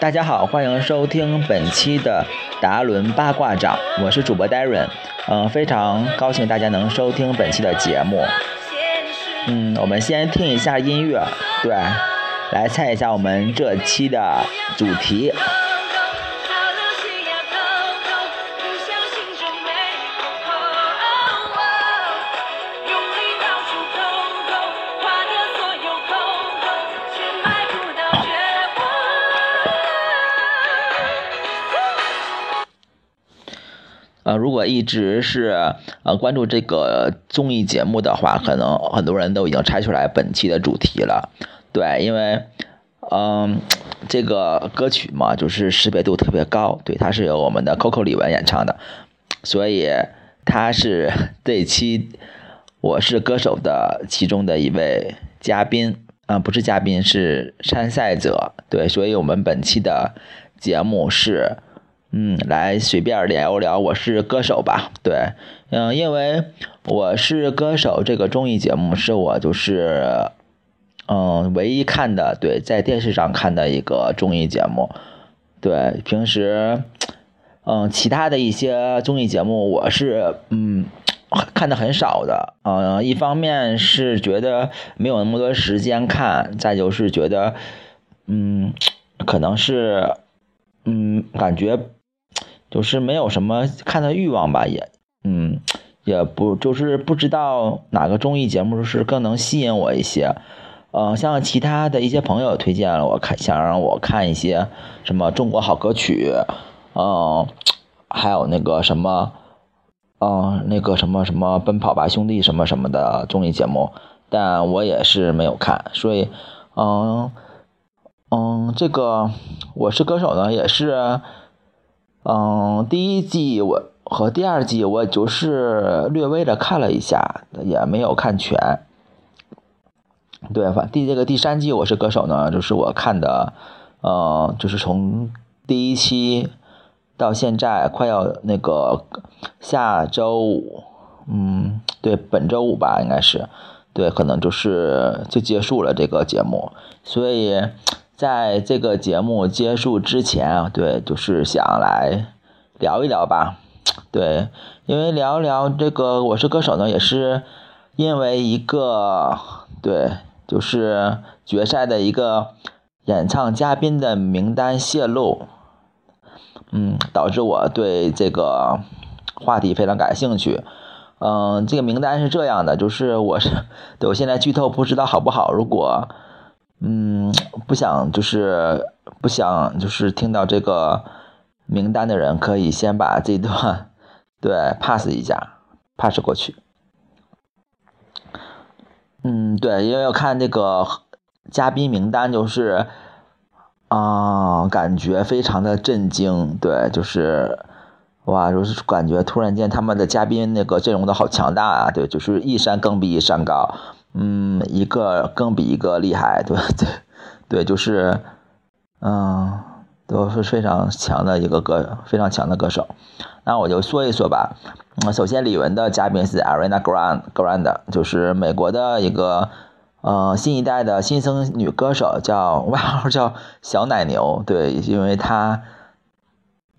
大家好，欢迎收听本期的达伦八卦掌，我是主播 Darren，嗯、非常高兴大家能收听本期的节目。嗯，我们先听一下音乐，对，来猜一下我们这期的主题。果一直是呃关注这个综艺节目的话，可能很多人都已经猜出来本期的主题了。对，因为嗯，这个歌曲嘛，就是识别度特别高，对，它是由我们的 Coco 李玟演唱的，所以他是这期《我是歌手》的其中的一位嘉宾，啊、不是嘉宾，是参赛者。对，所以我们本期的节目是。嗯，来随便聊聊《我是歌手》吧。对，嗯，因为《我是歌手》这个综艺节目是我就是，嗯，唯一看的，对，在电视上看的一个综艺节目。对，平时，嗯，其他的一些综艺节目我是嗯看的很少的。嗯，一方面是觉得没有那么多时间看，再就是觉得，嗯，可能是，嗯，感觉。就是没有什么看的欲望吧，也，嗯，也不就是不知道哪个综艺节目是更能吸引我一些，嗯，像其他的一些朋友推荐了我看，想让我看一些什么中国好歌曲，嗯，还有那个什么，嗯，那个什么什么奔跑吧兄弟什么什么的综艺节目，但我也是没有看，所以，嗯，嗯，这个我是歌手呢，也是。嗯，第一季我和第二季我就是略微的看了一下，也没有看全。对，反第这个第三季我是歌手呢，就是我看的，呃，就是从第一期到现在快要那个下周五，嗯，对，本周五吧，应该是，对，可能就是就结束了这个节目，所以。在这个节目结束之前啊，对，就是想来聊一聊吧，对，因为聊聊这个《我是歌手》呢，也是因为一个对，就是决赛的一个演唱嘉宾的名单泄露，嗯，导致我对这个话题非常感兴趣。嗯，这个名单是这样的，就是我是对我现在剧透不知道好不好，如果。嗯，不想就是不想就是听到这个名单的人，可以先把这段 对 pass 一下，pass 过去。嗯，对，因为要看那个嘉宾名单，就是啊、感觉非常的震惊。对，就是哇，就是感觉突然间他们的嘉宾那个阵容都好强大啊！对，就是一山更比一山高。嗯，一个更比一个厉害，对 对对，就是，嗯，都是非常强的一个歌，非常强的歌手。那我就说一说吧。嗯，首先李玟的嘉宾是 Ariana Grande Grande，就是美国的一个呃新一代的新生女歌手，叫外号叫小奶牛。对，因为她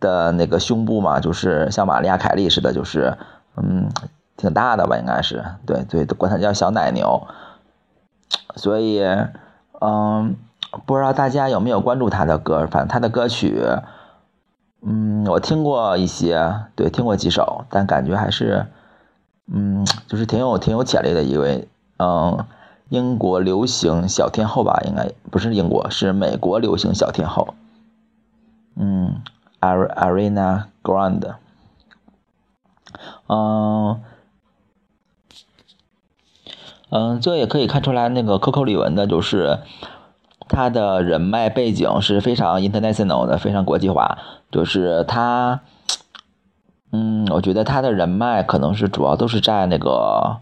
的那个胸部嘛，就是像玛丽亚凯莉似的，就是嗯。挺大的吧，应该是，对对，管它叫小奶牛。所以，嗯，不知道大家有没有关注他的歌？反正他的歌曲，嗯，我听过一些，对，听过几首，但感觉还是，嗯，就是挺有挺有潜力的一位，嗯，英国流行小天后吧，应该不是英国，是美国流行小天后。嗯，Ariana Grande，嗯。嗯，这也可以看出来，那个 Coco 李玟的，就是他的人脉背景是非常 international 的，非常国际化。就是他，嗯，我觉得他的人脉可能是主要都是在那个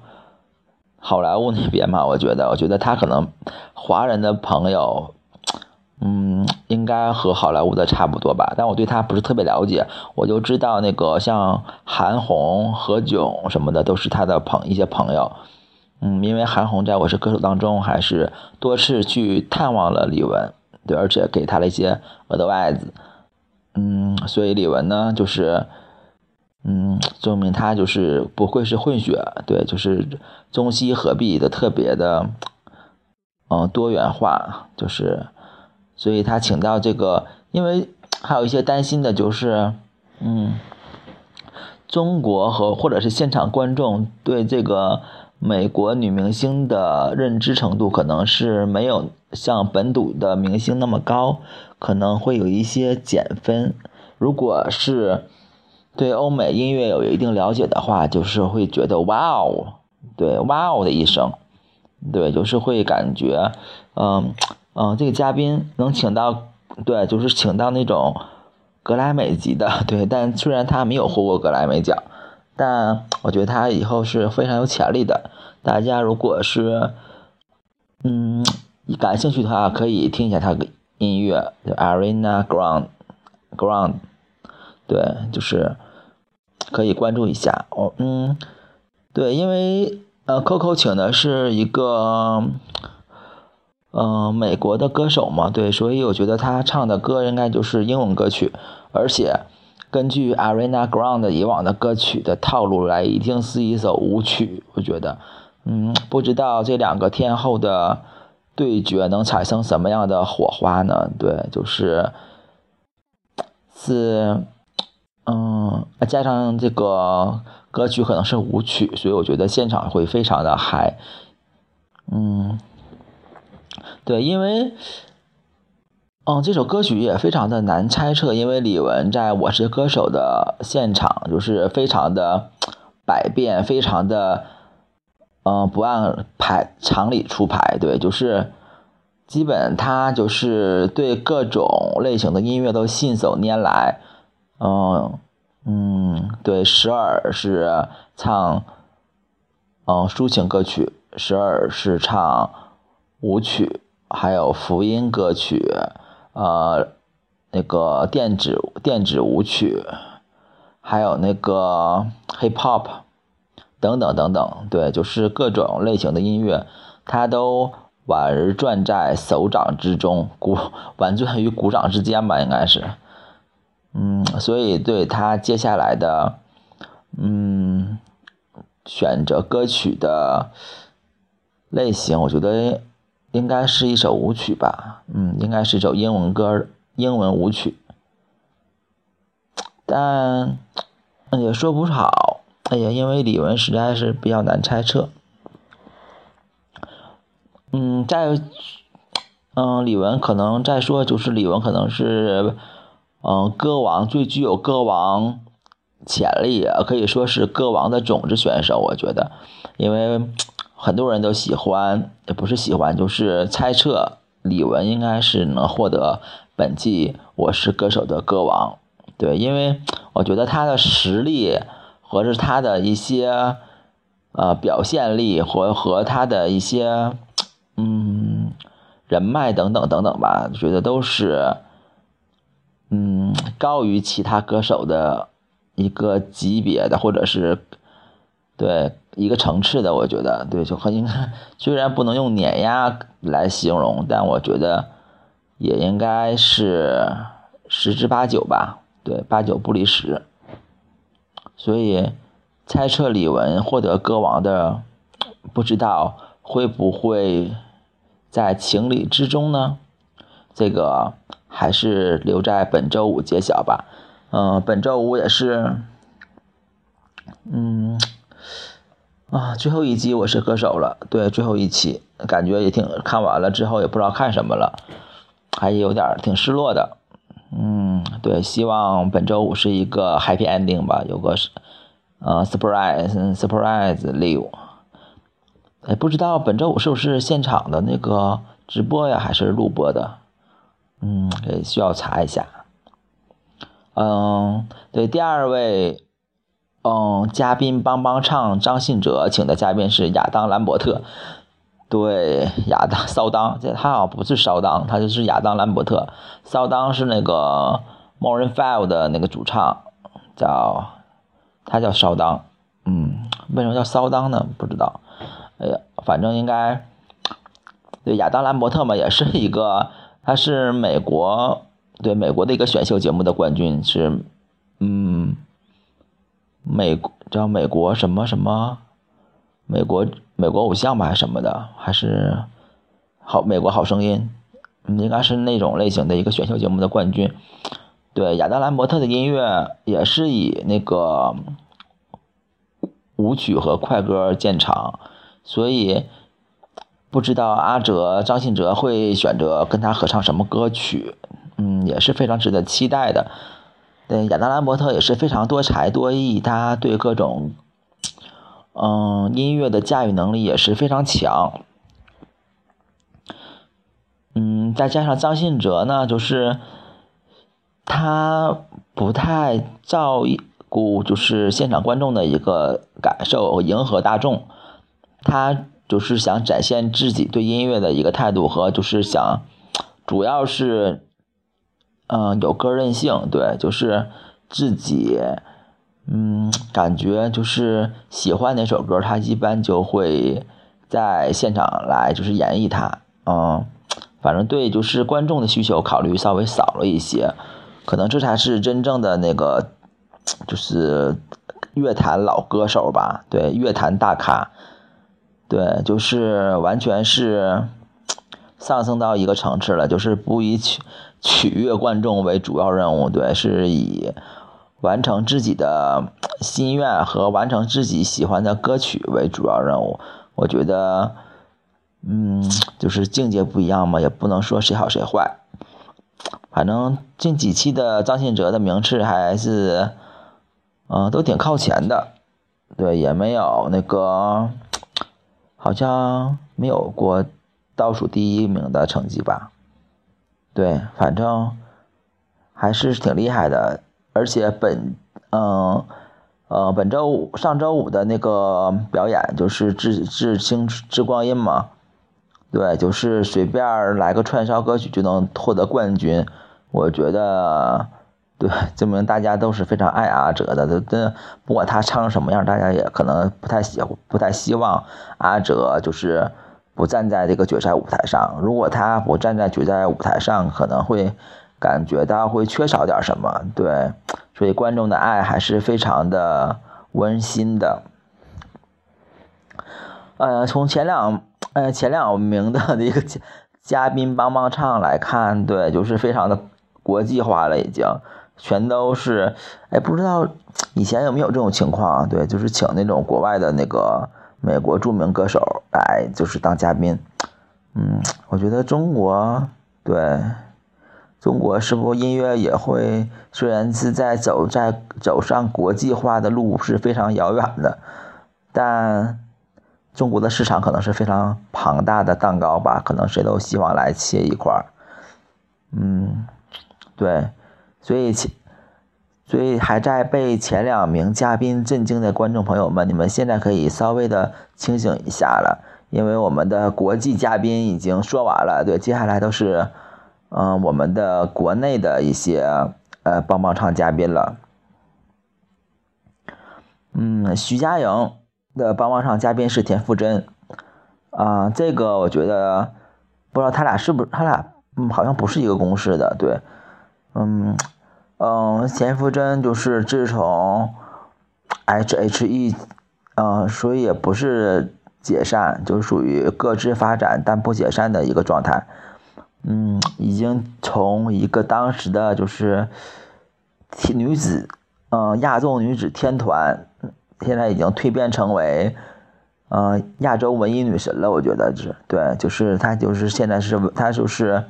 好莱坞那边嘛。我觉得，我觉得他可能华人的朋友，嗯，应该和好莱坞的差不多吧，但我对他不是特别了解，我就知道那个像韩红、何炅什么的都是他的朋一些朋友。嗯，因为韩红在我是歌手当中还是多次去探望了李玟，对，而且给他了一些额的外子。嗯，所以李玟呢，就是嗯，证明他就是不会是混血，对，就是中西合璧的，特别的嗯多元化，就是。所以他请到这个，因为还有一些担心的就是，嗯，中国和或者是现场观众对这个美国女明星的认知程度可能是没有像本土的明星那么高，可能会有一些减分。如果是对欧美音乐有一定了解的话，就是会觉得哇哦，对哇哦的一声，对，就是会感觉，嗯。嗯，这个嘉宾能请到，对，就是请到那种格莱美级的，对。但虽然他没有获过格莱美奖，但我觉得他以后是非常有潜力的。大家如果是嗯感兴趣的话，可以听一下他的音乐，Arena Grande，Grande，对，就是可以关注一下。哦，嗯，对，因为呃，Coco 请的是一个。嗯，美国的歌手嘛，对，所以我觉得他唱的歌应该就是英文歌曲，而且根据 Arena Ground 以往的歌曲的套路来，一定是一首舞曲。我觉得，嗯，不知道这两个天后的对决能产生什么样的火花呢？对，就是是，嗯，加上这个歌曲可能是舞曲，所以我觉得现场会非常的嗨，嗯。对，因为，嗯，这首歌曲也非常的难猜测，因为李玟在我是歌手的现场就是非常的百变，非常的，嗯，不按牌常理出牌，对，就是基本他就是对各种类型的音乐都信手拈来，嗯嗯，对，时而是唱，嗯，抒情歌曲，时而是唱舞曲。还有福音歌曲，呃，那个电子电子舞曲，还有那个 hip hop 等等等等，对，就是各种类型的音乐，他都玩转在手掌之中，鼓 玩转于鼓掌之间吧，应该是，嗯，所以对他接下来的，嗯，选择歌曲的类型，我觉得。应该是一首舞曲吧，嗯，应该是一首英文歌，英文舞曲，但也说不好。哎呀，因为李玟实在是比较难猜测。嗯，再，嗯，李玟可能再说就是李玟可能是，嗯，歌王最具有歌王潜力，可以说是歌王的种子选手，我觉得，因为。很多人都喜欢，也不是喜欢，就是猜测李玟应该是能获得本季《我是歌手》的歌王。对，因为我觉得他的实力和是他的一些呃表现力和和他的一些嗯人脉等等等等吧，觉得都是嗯高于其他歌手的一个级别的，或者是对。一个层次的，我觉得对，就很应该，虽然不能用碾压来形容，但我觉得也应该是十之八九吧，对，八九不离十。所以猜测李玟获得歌王的，不知道会不会在情理之中呢？这个还是留在本周五揭晓吧。嗯，本周五也是，嗯。啊，最后一集我是歌手了，对，最后一期感觉也挺看完了之后也不知道看什么了，还有点挺失落的，嗯，对，希望本周五是一个 happy ending 吧，有个是呃 surprise surprise live，哎，不知道本周五是不是现场的那个直播呀，还是录播的？嗯，也需要查一下。嗯，对，第二位。嗯，嘉宾帮帮唱张信哲请的嘉宾是亚当兰伯特，对，亚当骚当，这他好像不是骚当，他就是亚当兰伯特。骚当是那个 Maroon Five 的那个主唱，叫他叫骚当。嗯，为什么叫骚当呢？不知道。哎呀，反正应该对亚当兰伯特嘛，也是一个，他是美国对美国的一个选秀节目的冠军，是嗯，美国叫美国什么什么。美国美国偶像吧，还是什么的，还是好美国好声音，应该是那种类型的一个选秀节目的冠军。对，亚当兰伯特的音乐也是以那个舞曲和快歌见长，所以不知道阿哲张信哲会选择跟他合唱什么歌曲，嗯，也是非常值得期待的。对，亚当兰伯特也是非常多才多艺，他对各种。嗯，音乐的驾驭能力也是非常强。嗯，再加上张信哲呢，就是他不太照顾就是现场观众的一个感受，迎合大众。他就是想展现自己对音乐的一个态度和就是想，主要是嗯有个人性，对，就是自己。嗯，感觉就是喜欢哪首歌，他一般就会在现场来，就是演绎它。嗯，反正对，就是观众的需求考虑稍微少了一些，可能这才是真正的那个，就是乐坛老歌手吧。对，乐坛大咖，对，就是完全是 上升到一个层次了，就是不以取取悦观众为主要任务，对，是以。完成自己的心愿和完成自己喜欢的歌曲为主要任务，我觉得，嗯，就是境界不一样嘛，也不能说谁好谁坏。反正近几期的张信哲的名次还是，嗯，都挺靠前的，对，也没有那个，好像没有过倒数第一名的成绩吧。对，反正还是挺厉害的。而且本，嗯，呃，本周五、上周五的那个表演就是《致致青致光阴》嘛，对，就是随便来个串烧歌曲就能获得冠军，我觉得，对，证明大家都是非常爱阿哲的，都都不管他唱成什么样，大家也可能不太喜不太希望阿哲就是不站在这个决赛舞台上，如果他不站在决赛舞台上，可能会。感觉到会缺少点什么，对，所以观众的爱还是非常的温馨的。呃，从前两呃前两名的那个嘉宾帮帮唱来看，对，就是非常的国际化了，已经全都是，哎，不知道以前有没有这种情况，对，就是请那种国外的那个美国著名歌手来，就是当嘉宾。嗯，我觉得中国对。中国是不音乐也会？虽然是在走在走上国际化的路是非常遥远的，但中国的市场可能是非常庞大的蛋糕吧？可能谁都希望来切一块儿。嗯，对，所以前所以还在被前两名嘉宾震惊的观众朋友们，你们现在可以稍微的清醒一下了，因为我们的国际嘉宾已经说完了。对，接下来都是。嗯，我们的国内的一些呃棒棒唱嘉宾了，嗯，徐佳莹的棒棒唱嘉宾是田馥甄，啊，这个我觉得不知道他俩是不是他俩嗯好像不是一个公司的，对，嗯嗯，田馥甄就是自从 H H E，嗯，所以也不是解散，就属于各自发展但不解散的一个状态。嗯，已经从一个当时的就是女子，嗯，亚洲女子天团，现在已经蜕变成为，嗯，亚洲文艺女神了。我觉得是对，就是她，就是现在是她就是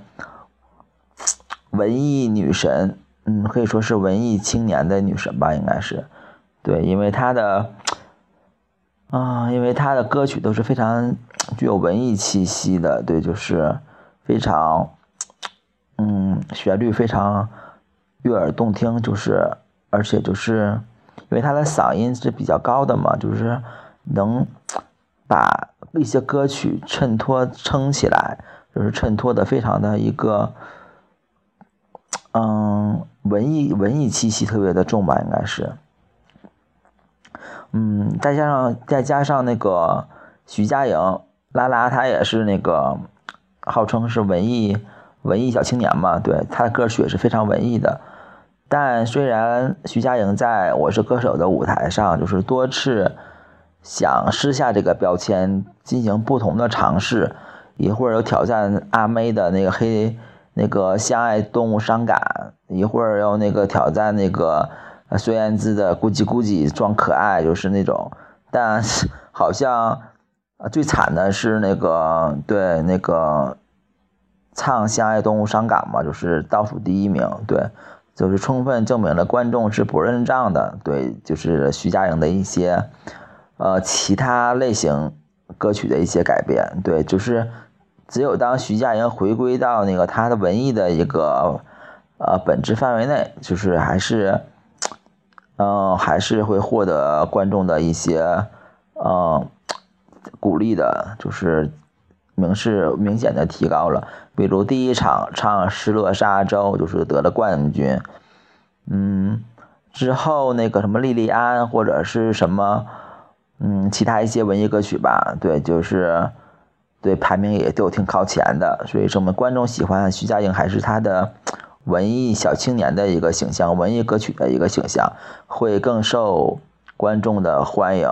文艺女神，嗯，可以说是文艺青年的女神吧，应该是，对，因为她的，啊，因为她的歌曲都是非常具有文艺气息的，对，就是。非常，嗯，旋律非常悦耳动听，就是，而且就是，因为他的嗓音是比较高的嘛，就是能把一些歌曲衬托撑起来，就是衬托的非常的一个，嗯，文艺文艺气息特别的重吧，应该是。嗯，再加上再加上那个徐佳莹，拉拉她也是那个号称是文艺文艺小青年嘛，对，她的歌曲也是非常文艺的。但虽然徐佳莹在我是歌手的舞台上，就是多次想撕下这个标签，进行不同的尝试，一会儿又挑战阿妹的那个黑那个相爱动物伤感，一会儿又那个挑战那个。孙燕姿的咕叽咕叽装可爱就是那种，但好像啊最惨的是那个对那个唱《相爱动物伤感》嘛，就是倒数第一名，对，就是充分证明了观众是不认账的。对，就是徐佳莹的一些呃其他类型歌曲的一些改编，对，就是只有当徐佳莹回归到那个她的文艺的一个呃本质范围内，就是还是。嗯，还是会获得观众的一些，嗯，鼓励的，就是明示明显的提高了。比如第一场唱《失落沙洲》，就是得了冠军。嗯，之后那个什么《莉莉安》或者是什么，嗯，其他一些文艺歌曲吧，对，就是对排名也都挺靠前的。所以说，我们观众喜欢徐佳莹还是她的。文艺小青年的一个形象，文艺歌曲的一个形象，会更受观众的欢迎。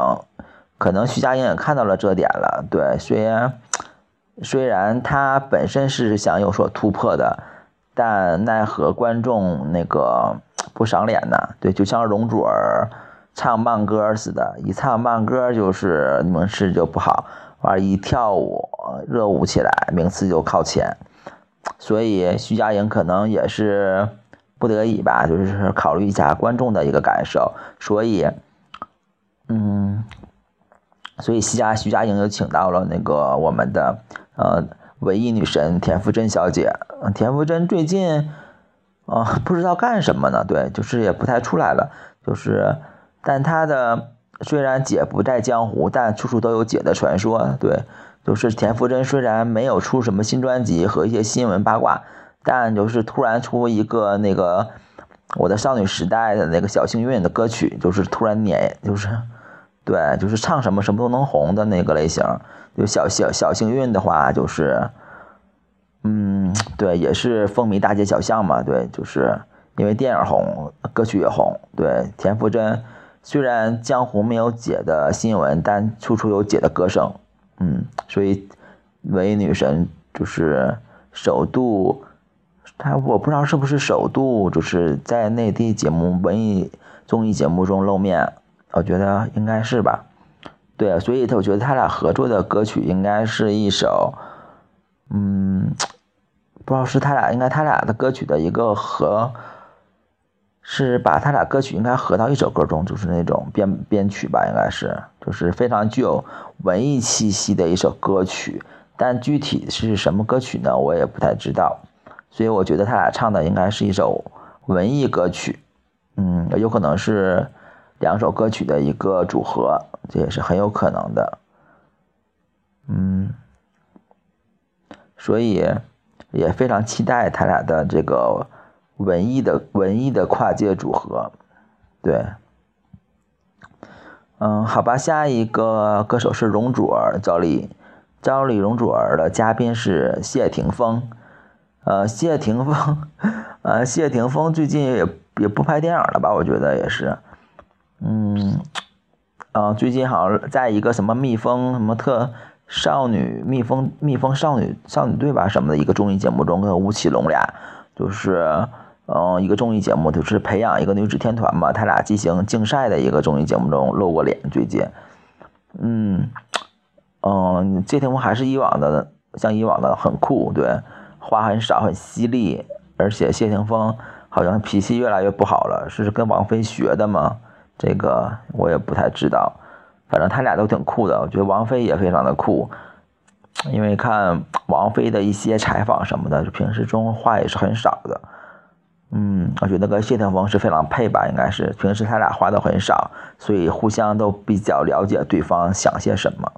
可能徐佳莹也看到了这点了，对，虽然虽然她本身是想有所突破的，但奈何观众那个不赏脸呢？对，就像容祖儿唱慢歌似的，一唱慢歌就是名次就不好，玩一跳舞热舞起来，名次就靠前。所以徐佳莹可能也是不得已吧，就是考虑一下观众的一个感受，所以，嗯，所以徐佳徐佳莹就请到了那个我们的呃文艺女神田馥甄小姐。田馥甄最近啊不知道干什么呢？对，就是也不太出来了。就是，但她的虽然姐不在江湖，但处处都有姐的传说。对。就是田馥甄虽然没有出什么新专辑和一些新闻八卦，但就是突然出一个那个我的少女时代的那个小幸运的歌曲，就是突然撵，就是对，就是唱什么什么都能红的那个类型。就小小小幸运的话，就是嗯，对，也是风靡大街小巷嘛。对，就是因为电影红，歌曲也红。对，田馥甄虽然江湖没有姐的新闻，但处处有姐的歌声。嗯，所以文艺女神就是首度，她我不知道是不是首度，就是在内地节目文艺综艺节目中露面，我觉得应该是吧。对，所以我觉得他俩合作的歌曲应该是一首，嗯，不知道是他俩应该他俩的歌曲的一个合。是把他俩歌曲应该合到一首歌中，就是那种编编曲吧，应该是，就是非常具有文艺气息的一首歌曲。但具体是什么歌曲呢？我也不太知道。所以我觉得他俩唱的应该是一首文艺歌曲，嗯，有可能是两首歌曲的一个组合，这也是很有可能的。嗯，所以也非常期待他俩的这个。文艺的文艺的跨界组合，对，嗯，好吧，下一个歌手是容祖儿，赵丽，赵丽容祖儿的嘉宾是谢霆锋，呃，谢霆锋，呃，谢霆锋最近也也不拍电影了吧？我觉得也是，嗯，啊，最近好像在一个什么蜜蜂什么特少女蜜蜂蜜蜂少女少女队吧什么的一个综艺节目中，跟吴奇隆俩就是。嗯，一个综艺节目就是培养一个女子天团嘛，他俩进行竞赛的一个综艺节目中露过脸。最近，嗯，嗯，谢霆锋还是以往的，像以往的很酷，对，话很少，很犀利，而且谢霆锋好像脾气越来越不好了，是跟王菲学的吗？这个我也不太知道，反正他俩都挺酷的，我觉得王菲也非常的酷，因为看王菲的一些采访什么的，就平时中话也是很少的。嗯，我觉得跟谢霆锋是非常配吧，应该是平时他俩话都很少，所以互相都比较了解对方想些什么。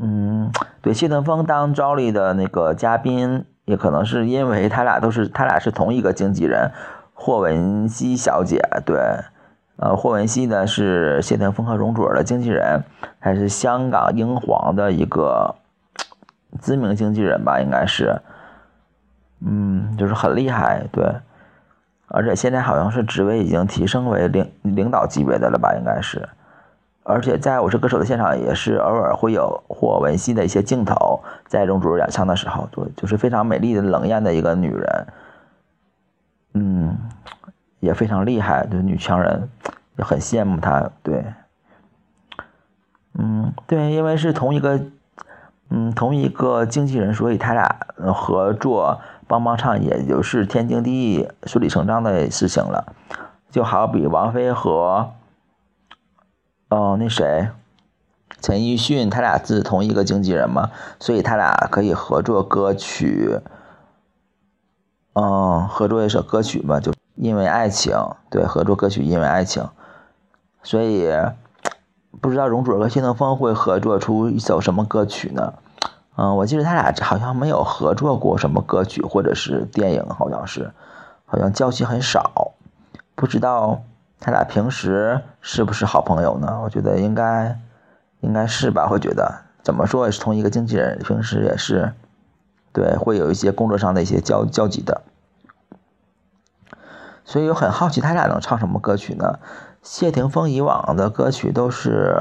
嗯，对，谢霆锋当赵丽的那个嘉宾，也可能是因为他俩都是他俩是同一个经纪人，霍汶希小姐，对，呃，霍汶希呢是谢霆锋和容祖儿的经纪人，还是香港英皇的一个知名经纪人吧，应该是，嗯，就是很厉害，对，而且现在好像是职位已经提升为领领导级别的了吧，应该是。而且在我是歌手的现场，也是偶尔会有霍汶希的一些镜头，在容祖儿演唱的时候，就就是非常美丽的冷艳的一个女人，嗯，也非常厉害，就是女强人，也很羡慕她，对，嗯，对，因为是同一个，嗯，同一个经纪人，所以他俩合作帮帮唱，也就是天经地义、顺理成章的事情了，就好比王菲和。哦，那谁，陈奕迅，他俩是同一个经纪人嘛，所以他俩可以合作歌曲，嗯，合作一首歌曲嘛，就因为爱情，对，合作歌曲因为爱情，所以不知道容祖儿和谢霆锋会合作出一首什么歌曲呢？嗯，我记得他俩好像没有合作过什么歌曲或者是电影，好像是，好像交集很少，不知道。他俩平时是不是好朋友呢？我觉得应该，应该是吧。会觉得怎么说也是同一个经纪人，平时也是，对，会有一些工作上的一些交交集的。所以我很好奇他俩能唱什么歌曲呢？谢霆锋以往的歌曲都是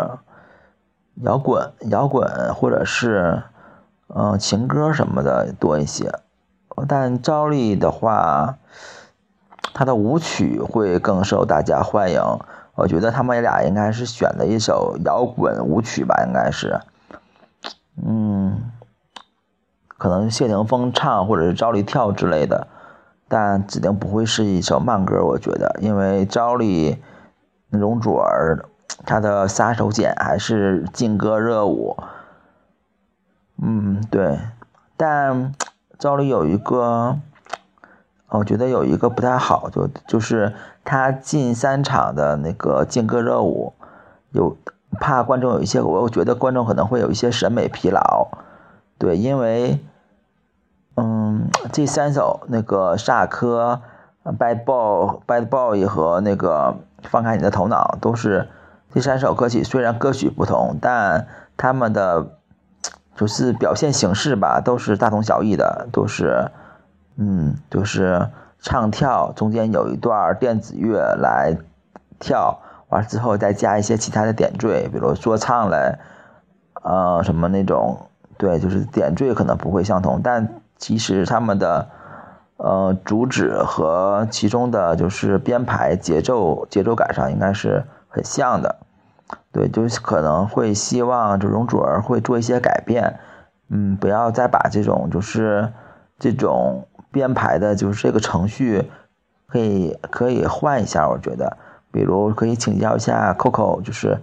摇滚、摇滚或者是嗯情歌什么的多一些，但赵丽的话。他的舞曲会更受大家欢迎，我觉得他们俩应该是选的一首摇滚舞曲吧，应该是，嗯，可能谢霆锋唱或者是赵丽跳之类的，但指定不会是一首慢歌，我觉得，因为赵丽、容祖儿她的杀手锏还是劲歌热舞，嗯，对，但赵丽有一个。我觉得有一个不太好，就就是他近三场的那个劲歌热舞，有怕观众有一些，我觉得观众可能会有一些审美疲劳，对，因为，嗯，这三首那个萨科、Bad Boy、Bad Boy 和那个放开你的头脑，都是这三首歌曲，虽然歌曲不同，但他们的就是表现形式吧，都是大同小异的，都是。嗯，就是唱跳中间有一段电子乐来跳，完之后再加一些其他的点缀，比如说唱嘞，呃，什么那种，对，就是点缀可能不会相同，但其实他们的呃主旨和其中的就是编排节奏节奏感上应该是很像的，对，就是可能会希望就容祖儿会做一些改变，嗯，不要再把这种就是这种。编排的就是这个程序，可以可以换一下，我觉得，比如可以请教一下 Coco，就是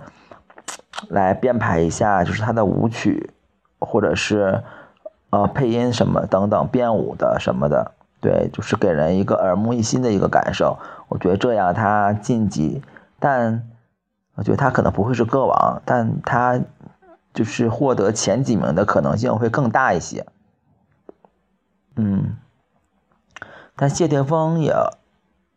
来编排一下，就是他的舞曲，或者是呃配音什么等等编舞的什么的，对，就是给人一个耳目一新的一个感受。我觉得这样他晋级，但我觉得他可能不会是歌王，但他就是获得前几名的可能性会更大一些。嗯。但谢霆锋也，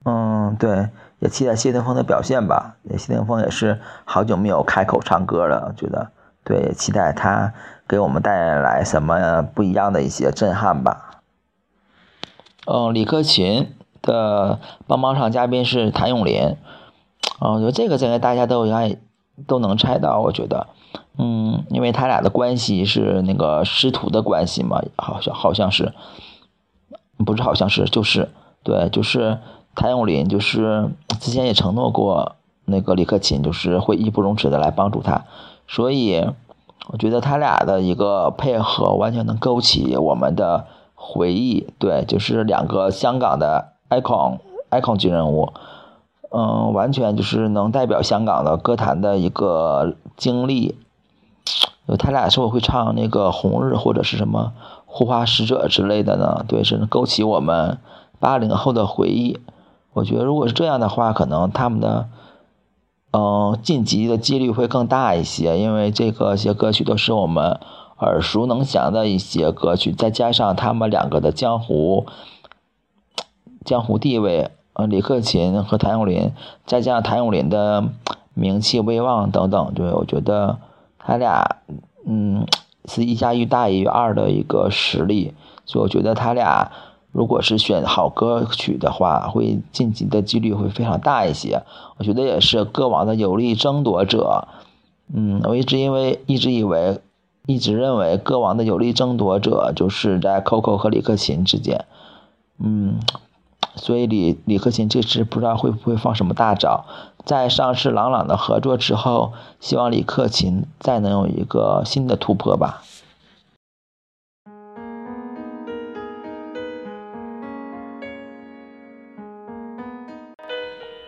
嗯，对，也期待谢霆锋的表现吧。谢霆锋也是好久没有开口唱歌了，觉得，对，期待他给我们带来什么不一样的一些震撼吧。嗯，李克勤的帮帮唱嘉宾是谭咏麟，哦，我觉得这个应该大家都应该都能猜到，我觉得，嗯，因为他俩的关系是那个师徒的关系嘛，好像好像是。不是，好像是，就是，对，就是谭咏麟，就是之前也承诺过那个李克勤，就是会义不容辞的来帮助他，所以我觉得他俩的一个配合完全能勾起我们的回忆，对，就是两个香港的 icon icon 级人物，嗯，完全就是能代表香港的歌坛的一个经历，他俩是否会唱那个红日或者是什么？护花使者之类的呢？对，是勾起我们八零后的回忆。我觉得如果是这样的话，可能他们的，嗯，晋级的几率会更大一些，因为这个些歌曲都是我们耳熟能详的一些歌曲，再加上他们两个的江湖江湖地位，呃，李克勤和谭咏麟，再加上谭咏麟的名气、威望等等，对我觉得他俩，嗯，是一加一大于二的一个实力，所以我觉得他俩。如果是选好歌曲的话，会晋级的几率会非常大一些。我觉得也是歌王的有力争夺者。嗯，我一直因为一直以为，一直认为歌王的有力争夺者就是在 Coco 和李克勤之间。嗯，所以李李克勤这次不知道会不会放什么大招。在上次朗朗的合作之后，希望李克勤再能有一个新的突破吧。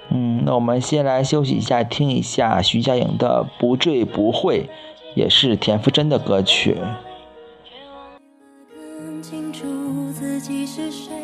嗯那我们先来休息一下，听一下徐佳莹的《不醉不会》，也是田馥甄的歌曲。清楚自己是谁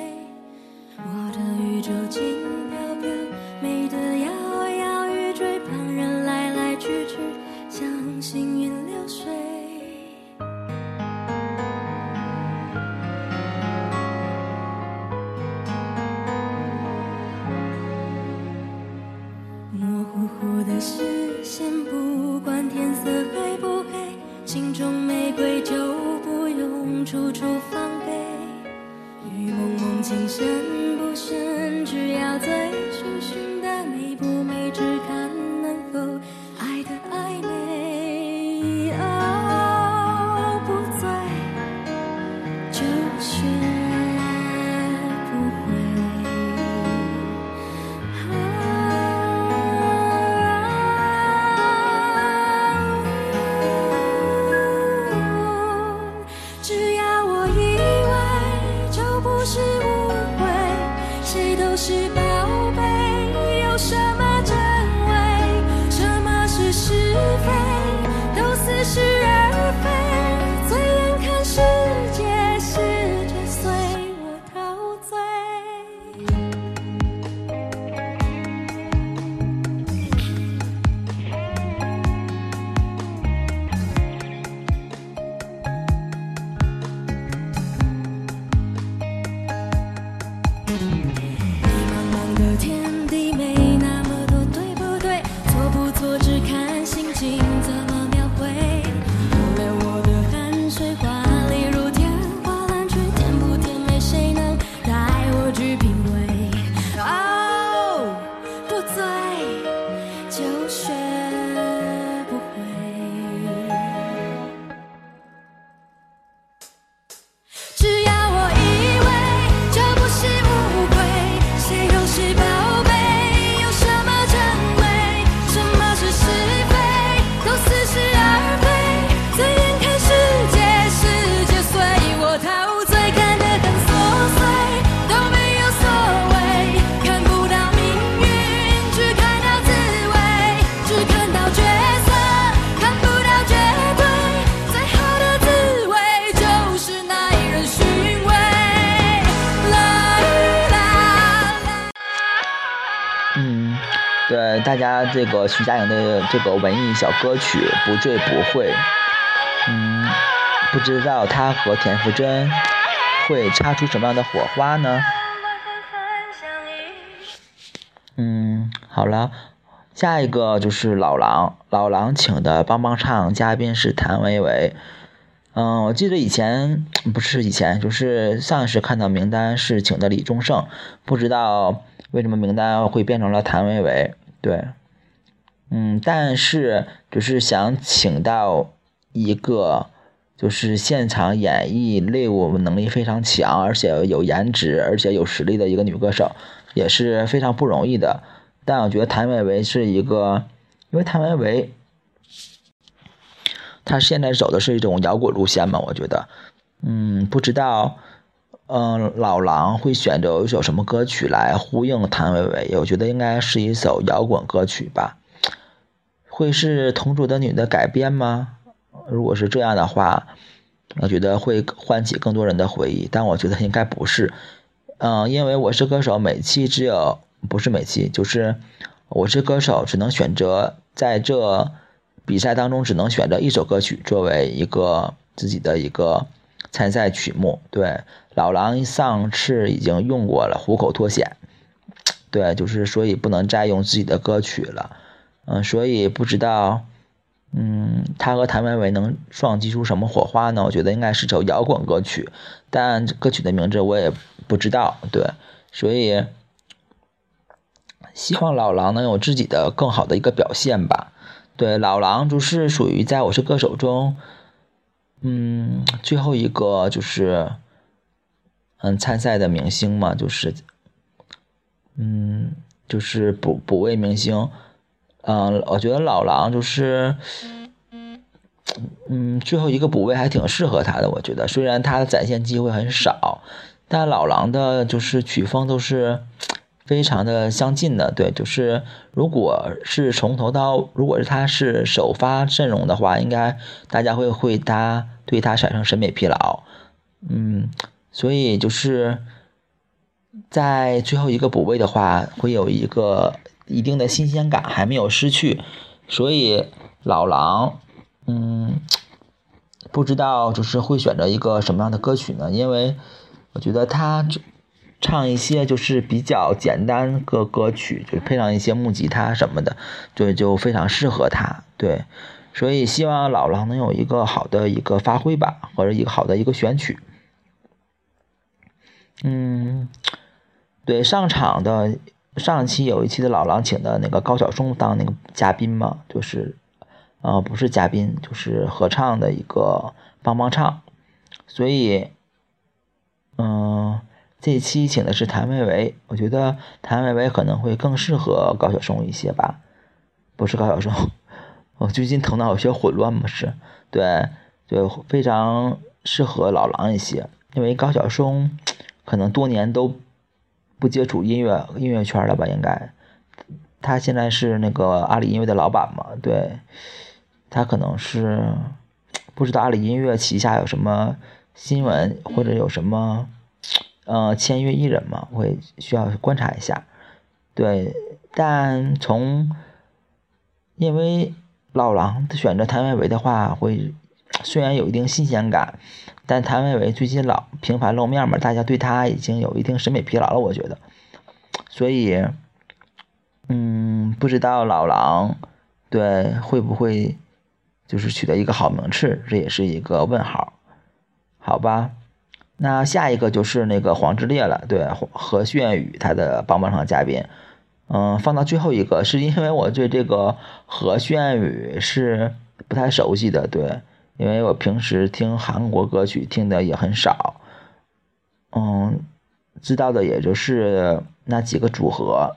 这个徐佳莹的这个文艺小歌曲《不醉不会》，嗯，不知道她和田馥甄会擦出什么样的火花呢？嗯，好了，下一个就是老狼，老狼请的帮帮唱嘉宾是谭维维。嗯，我记得以前不是以前，就是上一次看到名单是请的李宗盛，不知道为什么名单会变成了谭维维。对，嗯，但是就是想请到一个就是现场演绎类舞能力非常强，而且有颜值，而且有实力的一个女歌手，也是非常不容易的。但我觉得谭维维是一个，因为谭维维，她现在走的是一种摇滚路线嘛，我觉得，嗯，不知道。嗯，老狼会选择一首什么歌曲来呼应谭维维？我觉得应该是一首摇滚歌曲吧。会是《同桌的女》的改编吗？如果是这样的话，我觉得会唤起更多人的回忆。但我觉得应该不是。嗯，因为我是歌手，每期只有不是每期，就是我是歌手只能选择在这比赛当中只能选择一首歌曲作为一个自己的一个参赛曲目。对，老狼上次已经用过了《虎口脱险》，对，就是所以不能再用自己的歌曲了。嗯，所以不知道，嗯，他和谭维维能撞击出什么火花呢？我觉得应该是首摇滚歌曲，但歌曲的名字我也不知道。对，所以。希望老狼能有自己的更好的一个表现吧。对，老狼就是属于在我是歌手中，嗯，最后一个就是，嗯，参赛的明星嘛，就是，嗯，就是补补位明星。嗯，我觉得老狼就是，嗯，最后一个补位还挺适合他的。我觉得，虽然他的展现机会很少，但老狼的就是曲风都是。非常的相近的，对，就是如果是从头到，如果是他是首发阵容的话，应该大家会会他对他产生审美疲劳，嗯，所以就是在最后一个补位的话，会有一个一定的新鲜感还没有失去，所以老狼，嗯，不知道就是会选择一个什么样的歌曲呢？因为我觉得他。唱一些就是比较简单歌歌曲，就配上一些木吉他什么的，对，就非常适合他。对，所以希望老狼能有一个好的一个发挥吧，或者一个好的一个选曲。嗯，对，上场的上一期有一期的老狼请的那个高晓松当那个嘉宾嘛，就是，呃，不是嘉宾，就是合唱的一个帮帮唱，所以，嗯。这期请的是谭维维，我觉得谭维维可能会更适合高晓松一些吧，不是高晓松，我最近头脑有些混乱嘛，是对，就非常适合老狼一些，因为高晓松可能多年都不接触音乐音乐圈了吧，应该，他现在是那个阿里音乐的老板嘛，对，他可能是不知道阿里音乐旗下有什么新闻或者有什么。呃，签约艺人嘛，会需要观察一下，对。但从因为老狼选择谭维维的话，会虽然有一定新鲜感，但谭维维最近老频繁露面嘛，大家对他已经有一定审美疲劳了，我觉得。所以，嗯，不知道老狼对会不会就是取得一个好名次，这也是一个问号，好吧。那下一个就是那个黄致列了，对何炫宇他的帮帮唱嘉宾，嗯，放到最后一个是因为我对这个何炫宇是不太熟悉的，对，因为我平时听韩国歌曲听的也很少，嗯，知道的也就是那几个组合，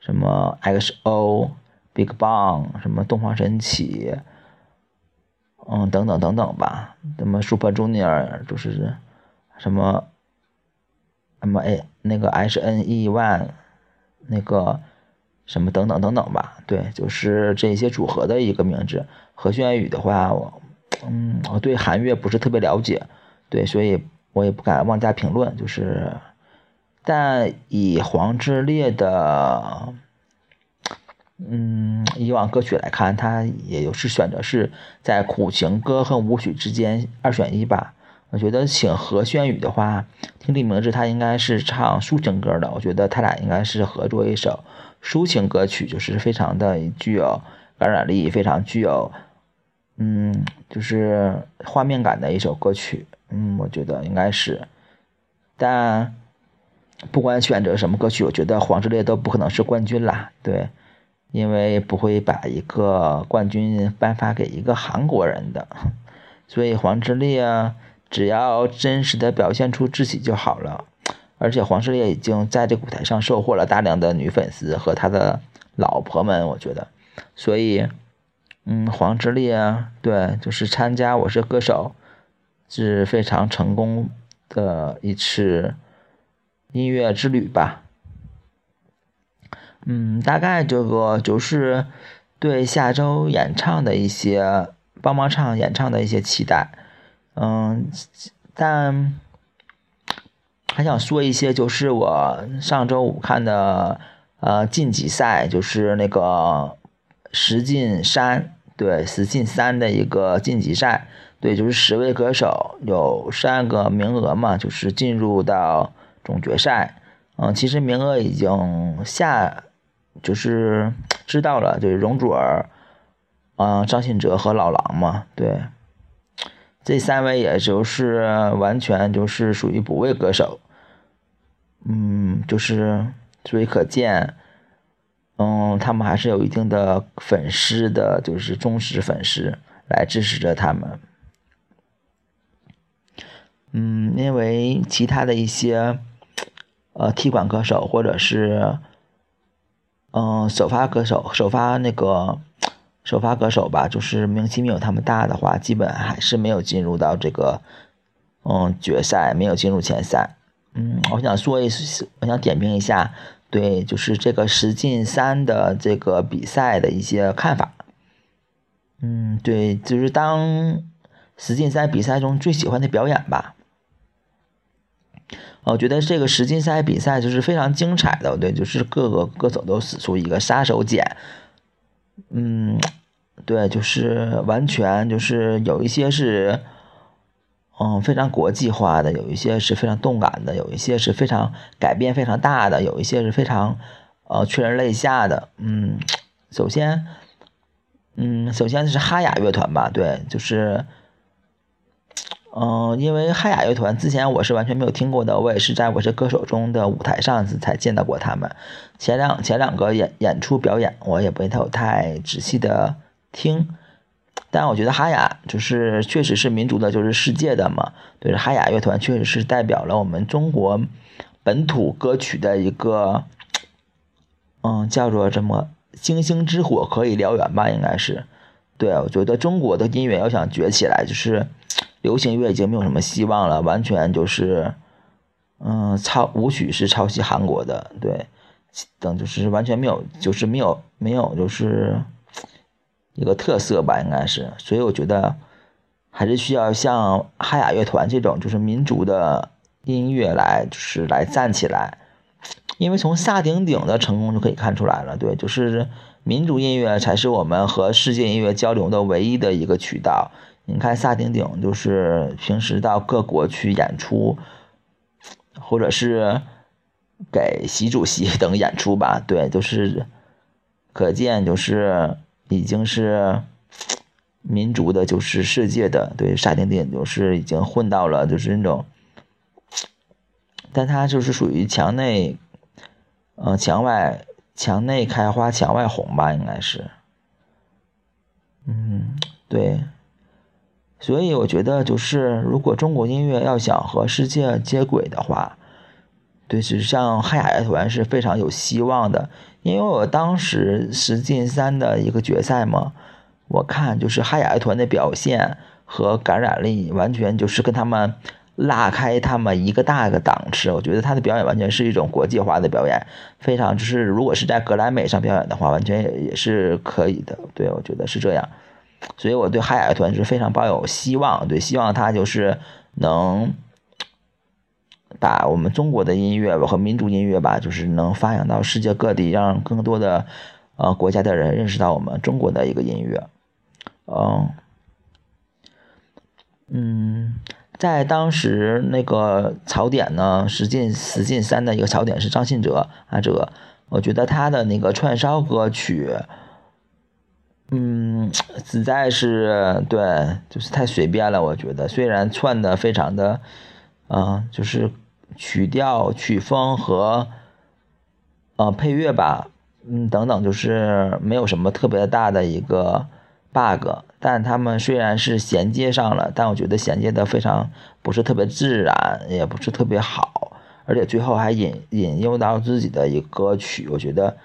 什么 XO、BigBang，什么东方神起，嗯，等等等等吧，什么 Super Junior 就是。什么什么 A 那个 H N E One 那个什么等等等等吧，对，就是这些组合的一个名字。何轩宇的话，我嗯，我对韩乐不是特别了解，对，所以我也不敢妄加评论。就是，但以黄致列的嗯以往歌曲来看，他也有是选择是在苦情歌和舞曲之间二选一吧。我觉得请何轩宇的话，听这名字他应该是唱抒情歌的。我觉得他俩应该是合作一首抒情歌曲，就是非常的具有感染力，非常具有嗯，就是画面感的一首歌曲。嗯，我觉得应该是。但不管选择什么歌曲，我觉得黄致列都不可能是冠军啦。对，因为不会把一个冠军颁发给一个韩国人的，所以黄致列。只要真实的表现出自己就好了，而且黄致列已经在这舞台上收获了大量的女粉丝和他的老婆们，我觉得，所以，嗯，黄致列啊对，就是参加《我是歌手》是非常成功的一次音乐之旅吧。嗯，大概这个就是对下周演唱的一些帮帮唱演唱的一些期待。嗯，但还想说一些，就是我上周五看的，呃晋级赛，就是那个石进山，对，十进三的一个晋级赛，对，就是十位歌手有三个名额嘛，就是进入到总决赛。嗯，其实名额已经下，就是知道了，就是容祖儿，嗯，张信哲和老狼嘛，对，这三位也就是完全就是属于补位歌手，嗯，就是所以可见，嗯，他们还是有一定的粉丝的，就是忠实粉丝来支持着他们，嗯，因为其他的一些。呃，踢馆歌手或者是，嗯，首发歌手、首发那个首发歌手吧，就是名气没有他们大的话，基本还是没有进入到这个，嗯，决赛，没有进入前三。嗯，我想说一，我想点评一下，对，就是这个十进三的这个比赛的一些看法。嗯，对，就是当十进三比赛中最喜欢的表演吧。我觉得这个十进赛比赛就是非常精彩的，对，就是各个歌手都使出一个杀手锏，嗯，对，就是完全就是有一些是，嗯，非常国际化的，有一些是非常动感的，有一些是非常改变非常大的，有一些是非常呃催人泪下的，嗯，首先，嗯，首先是哈雅乐团吧，对，就是。嗯，因为哈雅乐团之前我是完全没有听过的，我也是在我是歌手中的舞台上才见到过他们。前两前两个演演出表演，我也没有太仔细的听。但我觉得哈雅就是确实是民族的，就是世界的嘛。对，哈雅乐团确实是代表了我们中国本土歌曲的一个，嗯，叫做什么“星星之火可以燎原”吧，应该是。对，我觉得中国的音乐要想崛起来，就是。流行乐已经没有什么希望了，完全就是，嗯，抄舞曲是抄袭韩国的，对，等就是完全没有，就是没有没有就是一个特色吧，应该是，所以我觉得还是需要像哈雅乐团这种就是民族的音乐来就是来站起来，因为从萨顶顶的成功就可以看出来了，对，就是民族音乐才是我们和世界音乐交流的唯一的一个渠道。你看萨顶顶，就是平时到各国去演出，或者是给习主席 等演出吧，对，就是可见，就是已经是民族的，就是世界的，对，萨顶顶就是已经混到了，就是那种，但他就是属于墙内，嗯，墙外，墙内开花墙外红吧，应该是，嗯，对。所以我觉得，就是如果中国音乐要想和世界接轨的话，对，其实像汉雅乐团是非常有希望的。因为我当时十进三的一个决赛嘛，我看就是哈雅乐团的表现和感染力，完全就是跟他们拉开他们一个大个档次。我觉得他的表演完全是一种国际化的表演，非常就是如果是在格莱美上表演的话，完全也也是可以的。对，我觉得是这样。所以我对哈雅乐团是非常抱有希望，对，希望他就是能把我们中国的音乐和民族音乐吧，就是能发扬到世界各地，让更多的呃国家的人认识到我们中国的一个音乐。嗯嗯，在当时那个槽点呢，十进十进三的一个槽点是张信哲啊，这个我觉得他的那个串烧歌曲。嗯，实在是对，就是太随便了。我觉得虽然串的非常的，嗯，就是曲调、曲风和呃配乐吧，嗯等等，就是没有什么特别大的一个 bug。但他们虽然是衔接上了，但我觉得衔接的非常不是特别自然，也不是特别好，而且最后还引引用到自己的一个歌曲，我觉得。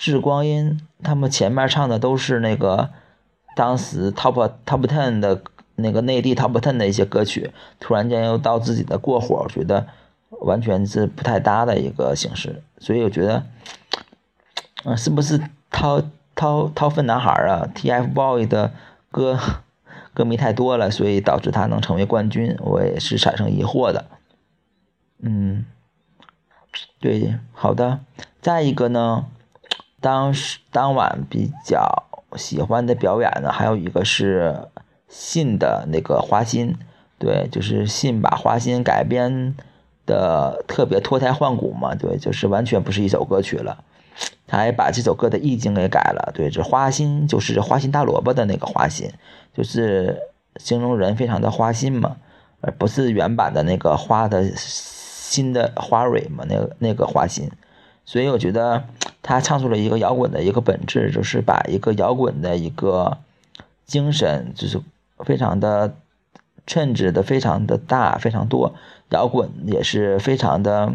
致光阴，他们前面唱的都是那个当时 top top ten 的那个内地 top ten 的一些歌曲，突然间又到自己的过火，我觉得完全是不太搭的一个形式。所以我觉得，嗯，是不是掏掏掏粪男孩啊？TFBOYS 的歌歌迷太多了，所以导致他能成为冠军，我也是产生疑惑的。嗯，对，好的。再一个呢，当时当晚比较喜欢的表演呢，还有一个是信的那个花心，对，就是信把花心改编的特别脱胎换骨嘛，对，就是完全不是一首歌曲了。他还把这首歌的意境给改了，对，这花心就是花心大萝卜的那个花心，就是形容人非常的花心嘛，而不是原版的那个花的新的花蕊嘛，那个那个花心。所以我觉得他唱出了一个摇滚的一个本质，就是把一个摇滚的一个精神，就是非常的称职的，非常的大，非常多，摇滚也是非常的。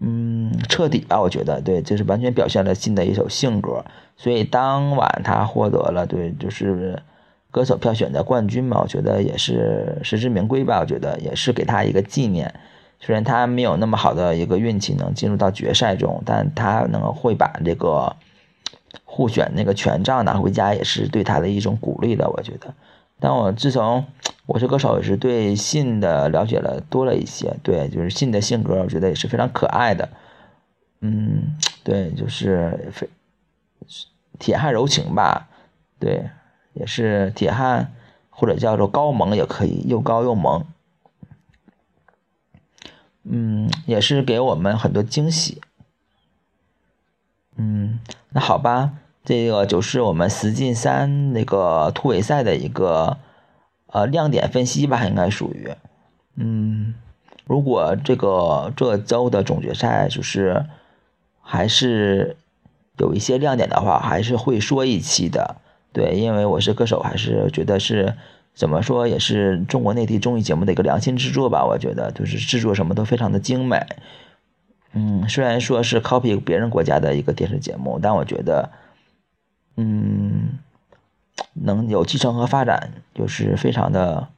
嗯，彻底吧，我觉得对，就是完全表现了新的一首性格。所以当晚他获得了对，就是歌手票选的冠军嘛，我觉得也是实至名归吧。我觉得也是给他一个纪念。虽然他没有那么好的一个运气能进入到决赛中，但他能会把这个互选那个权杖拿回家，也是对他的一种鼓励的。我觉得，但我自从。我是歌手，也是对信的了解了多了一些，对，就是信的性格，我觉得也是非常可爱的，嗯，对，就是非铁汉柔情吧，对，也是铁汉或者叫做高萌也可以，又高又萌，嗯，也是给我们很多惊喜，嗯，那好吧，这个就是我们十进三那个突围赛的一个。呃，亮点分析吧，应该属于，嗯，如果这个这周的总决赛就是还是有一些亮点的话，还是会说一期的。对，因为我是歌手，还是觉得是怎么说，也是中国内地综艺节目的一个良心制作吧。我觉得就是制作什么都非常的精美。嗯，虽然说是 copy 别人国家的一个电视节目，但我觉得，嗯。能有继承和发展，就是非常的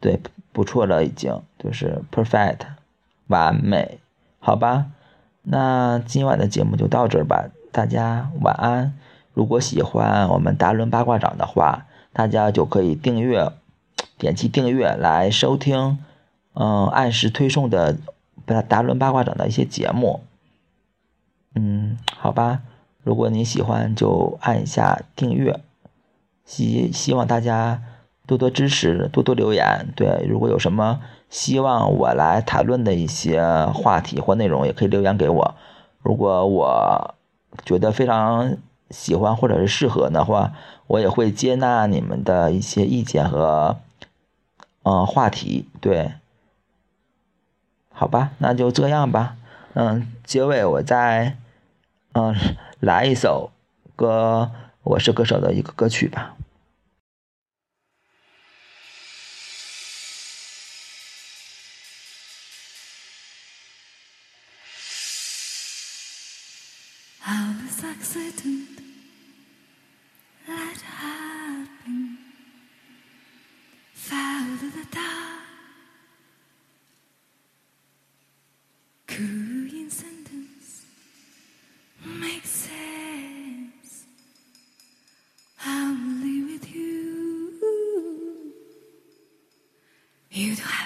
对不错了，已经就是 perfect 完美，好吧？那今晚的节目就到这儿吧，大家晚安。如果喜欢我们达伦八卦掌的话，大家就可以订阅，点击订阅来收听，嗯，按时推送的达达伦八卦掌的一些节目。嗯，好吧。如果你喜欢，就按一下订阅。希希望大家多多支持，多多留言。对，如果有什么希望我来谈论的一些话题或内容，也可以留言给我。如果我觉得非常喜欢或者是适合的话，我也会接纳你们的一些意见和嗯话题。对，好吧，那就这样吧。嗯，结尾我再嗯来一首歌。我是歌手的一个歌曲吧。You do.